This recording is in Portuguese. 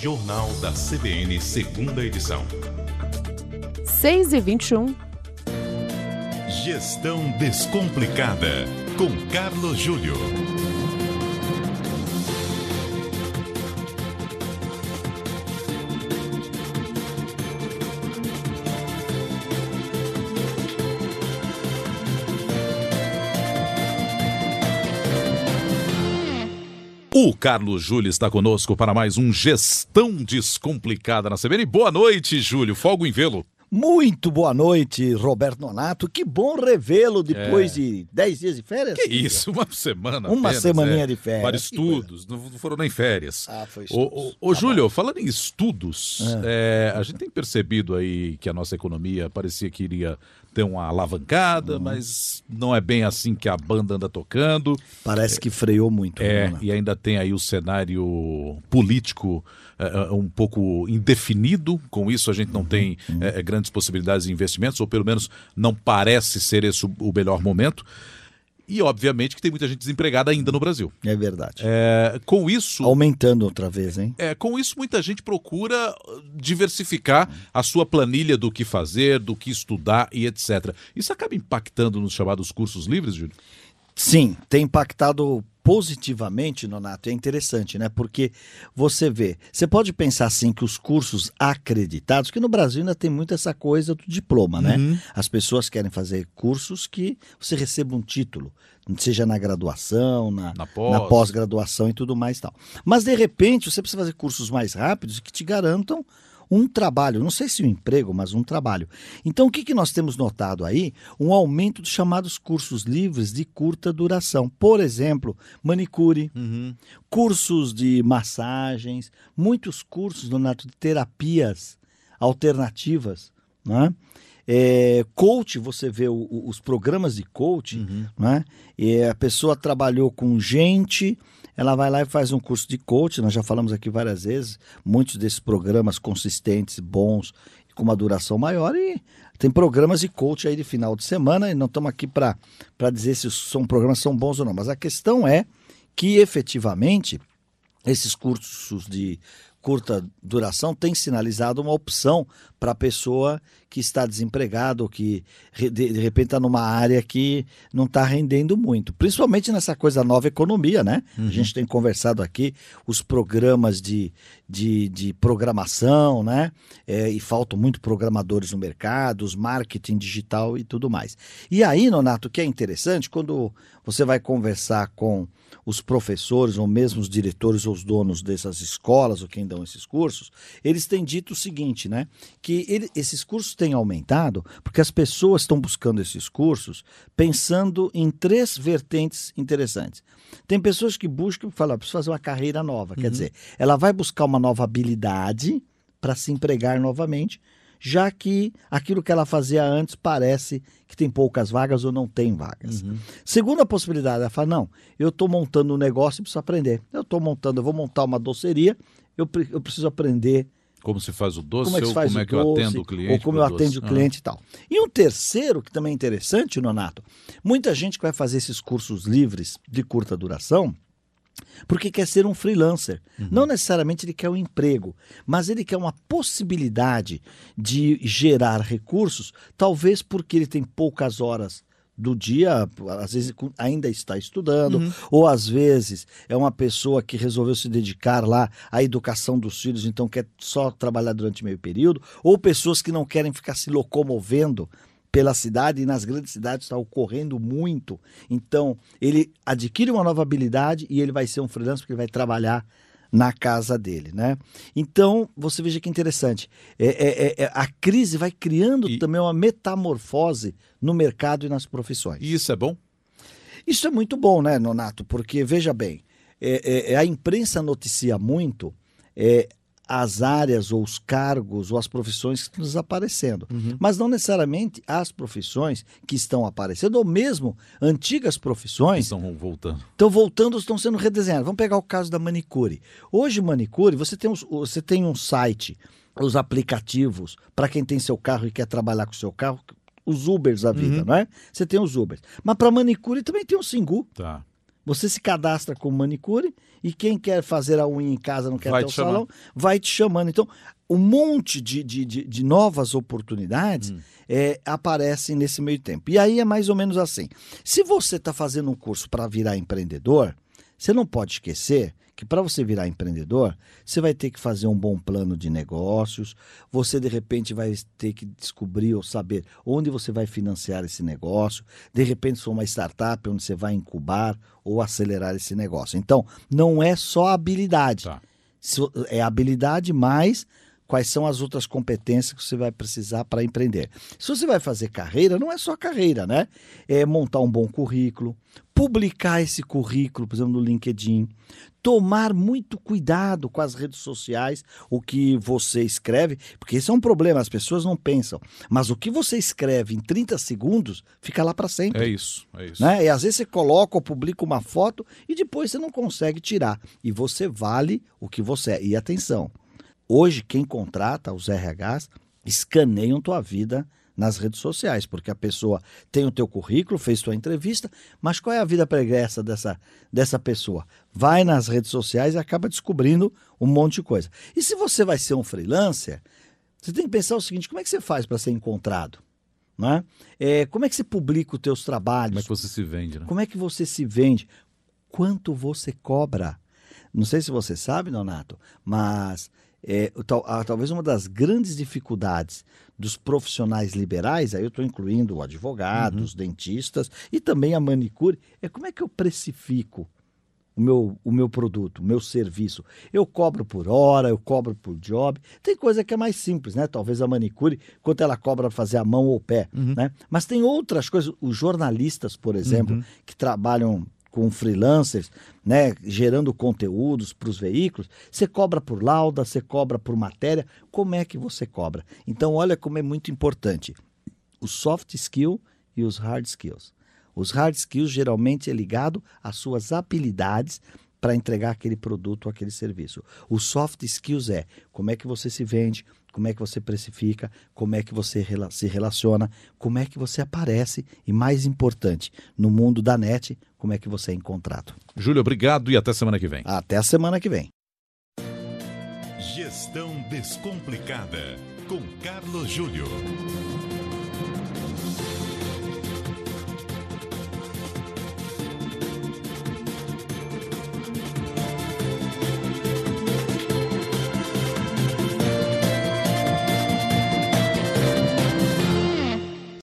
Jornal da CBN, segunda edição. 6 e 21. Gestão Descomplicada, com Carlos Júlio. O Carlos Júlio está conosco para mais um Gestão Descomplicada na CBN. Boa noite, Júlio. Folgo em vê-lo. Muito boa noite, Roberto Nonato. Que bom revê-lo depois É. de 10 dias de férias. Que isso, uma semana Uma apenas, semaninha é. de férias. Para estudos, não foram nem férias. Ah, foi Ô, ô, ô, Tá Júlio, falando em estudos, é, a gente tem percebido aí que a nossa economia parecia que iria ter uma alavancada, Uhum. mas não é bem assim que a banda anda tocando. Parece que freou muito. É, né, e ainda tem aí o cenário político é, é, um pouco indefinido. Com isso, a gente Uhum, não tem é, grandes possibilidades de investimentos, ou pelo menos não parece ser esse o melhor momento. E, obviamente, que tem muita gente desempregada ainda no Brasil. É verdade. É, com isso. Aumentando outra vez, hein? É, com isso, muita gente procura diversificar a sua planilha do que fazer, do que estudar e etc. Isso acaba impactando nos chamados cursos livres, Júlio? Sim, tem impactado positivamente, Nonato. É interessante, né? Porque você vê, você pode pensar assim que os cursos acreditados, que no Brasil ainda tem muito essa coisa do diploma, né? Uhum. As pessoas querem fazer cursos que você receba um título, seja na graduação, na, Na pós. na pós-graduação e tudo mais e tal. Mas de repente você precisa fazer cursos mais rápidos que te garantam um trabalho, não sei se um emprego, mas um trabalho. Então o que, que nós temos notado aí? Um aumento dos chamados cursos livres de curta duração. Por exemplo, manicure, cursos de massagens, muitos cursos, Donato, de terapias alternativas, né? É, coach, você vê o- o- os programas de coach, né? E a pessoa trabalhou com gente, ela vai lá e faz um curso de coach. Nós já falamos aqui várias vezes, muitos desses programas consistentes, bons, com uma duração maior. E tem programas de coach aí de final de semana, e não estamos aqui para dizer se são programas são bons ou não. Mas a questão é que efetivamente esses cursos de curta duração têm sinalizado uma opção para a pessoa que está desempregada ou que de, repente está numa área que não está rendendo muito. Principalmente nessa coisa nova economia, né? A gente tem conversado aqui os programas de, de, de programação, né? É, e faltam muito programadores no mercado, os marketing digital e tudo mais. E aí, Nonato, o que é interessante, quando você vai conversar com os professores ou mesmo os diretores ou os donos dessas escolas ou quem dão esses cursos, eles têm dito o seguinte, né? Que ele- esses cursos têm aumentado porque as pessoas estão buscando esses cursos pensando em três vertentes interessantes. Tem pessoas que buscam falam, "Ah, preciso fazer uma carreira nova. Quer dizer, ela vai buscar uma nova habilidade para se empregar novamente, já que aquilo que ela fazia antes parece que tem poucas vagas ou não tem vagas. Segunda possibilidade, ela fala: não, eu estou montando um negócio e preciso aprender. Eu estou montando, eu vou montar uma doceria, eu, eu preciso aprender Como se faz o doce como é que faz como é que eu doce, atendo o cliente? ou como com eu atendo o Ah. cliente e tal. E um terceiro, que também é interessante, Nonato, muita gente que vai fazer esses cursos livres de curta duração, porque quer ser um freelancer. Uhum. Não necessariamente ele quer um emprego, mas ele quer uma possibilidade de gerar recursos, talvez porque ele tem poucas horas do dia, às vezes ainda está estudando, Uhum. ou às vezes é uma pessoa que resolveu se dedicar lá à educação dos filhos, então quer só trabalhar durante meio período, ou pessoas que não querem ficar se locomovendo pela cidade e nas grandes cidades está ocorrendo muito. Então, ele adquire uma nova habilidade e ele vai ser um freelancer porque ele vai trabalhar na casa dele, né? Então, você veja que interessante. É, é- é- é- a crise vai criando E- também uma metamorfose no mercado e nas profissões. E isso é bom? Isso é muito bom, né, Nonato? Porque, veja bem, é- é- a imprensa noticia muito é, as áreas ou os cargos ou as profissões que estão desaparecendo. Mas não necessariamente as profissões que estão aparecendo, ou mesmo antigas profissões Estão voltando. estão voltando, estão sendo redesenhadas. Vamos pegar o caso da manicure. Hoje, manicure, você tem, uns- você tem um site, os aplicativos, para quem tem seu carro e quer trabalhar com seu carro, os Ubers da vida, não é? Você tem os Ubers. Mas para manicure também tem o Singu. Tá. Você se cadastra como manicure e quem quer fazer a unha em casa, não quer Vai ter o salão, vai te chamando. Então, um monte de, de, de, de novas oportunidades é, aparecem nesse meio tempo. E aí é mais ou menos assim. Se você está fazendo um curso para virar empreendedor, você não pode esquecer que para você virar empreendedor, você vai ter que fazer um bom plano de negócios, você de repente vai ter que descobrir ou saber onde você vai financiar esse negócio, de repente for uma startup onde você vai incubar ou acelerar esse negócio. Então, não é só habilidade. Tá. É habilidade mais quais são as outras competências que você vai precisar para empreender. Se você vai fazer carreira, não é só carreira, né? É montar um bom currículo, publicar esse currículo, por exemplo, no LinkedIn, tomar muito cuidado com as redes sociais, o que você escreve, porque esse é um problema, as pessoas não pensam. Mas o que você escreve em 30 segundos fica lá para sempre É isso, é isso. né? E às vezes você coloca ou publica uma foto e depois você não consegue tirar. E você vale o que você é. E atenção, hoje quem contrata os RHs escaneiam tua vida nas redes sociais, porque a pessoa tem o teu currículo, fez tua entrevista, mas qual é a vida pregressa dessa, dessa pessoa? Vai nas redes sociais e acaba descobrindo um monte de coisa. E se você vai ser um freelancer, você tem que pensar o seguinte, como é que você faz para ser encontrado? Né? É, como é que você publica os teus trabalhos? Como é que você se vende, né? Como é que você se vende? Quanto você cobra? Não sei se você sabe, Donato, mas é, tal- ah, talvez uma das grandes dificuldades dos profissionais liberais, aí eu estou incluindo advogados, os dentistas e também a manicure, é como é que eu precifico o meu, o meu produto, o meu serviço. Eu cobro por hora, eu cobro por job. Tem coisa que é mais simples, né? Talvez a manicure, quanto ela cobra fazer a mão ou o pé, né? Mas tem outras coisas. Os jornalistas, por exemplo, que trabalham com freelancers, né, gerando conteúdos para os veículos, você cobra por lauda, você cobra por matéria, como é que você cobra? Então, olha como é muito importante o soft skill e os hard skills. Os hard skills geralmente é ligado às suas habilidades para entregar aquele produto ou aquele serviço. O soft skills é como é que você se vende, como é que você precifica, como é que você rela- se relaciona, como é que você aparece e, mais importante, no mundo da net, como é que você é encontrado. Júlio, obrigado e até semana que vem. Até a semana que vem. Gestão Descomplicada, com Carlos Júlio.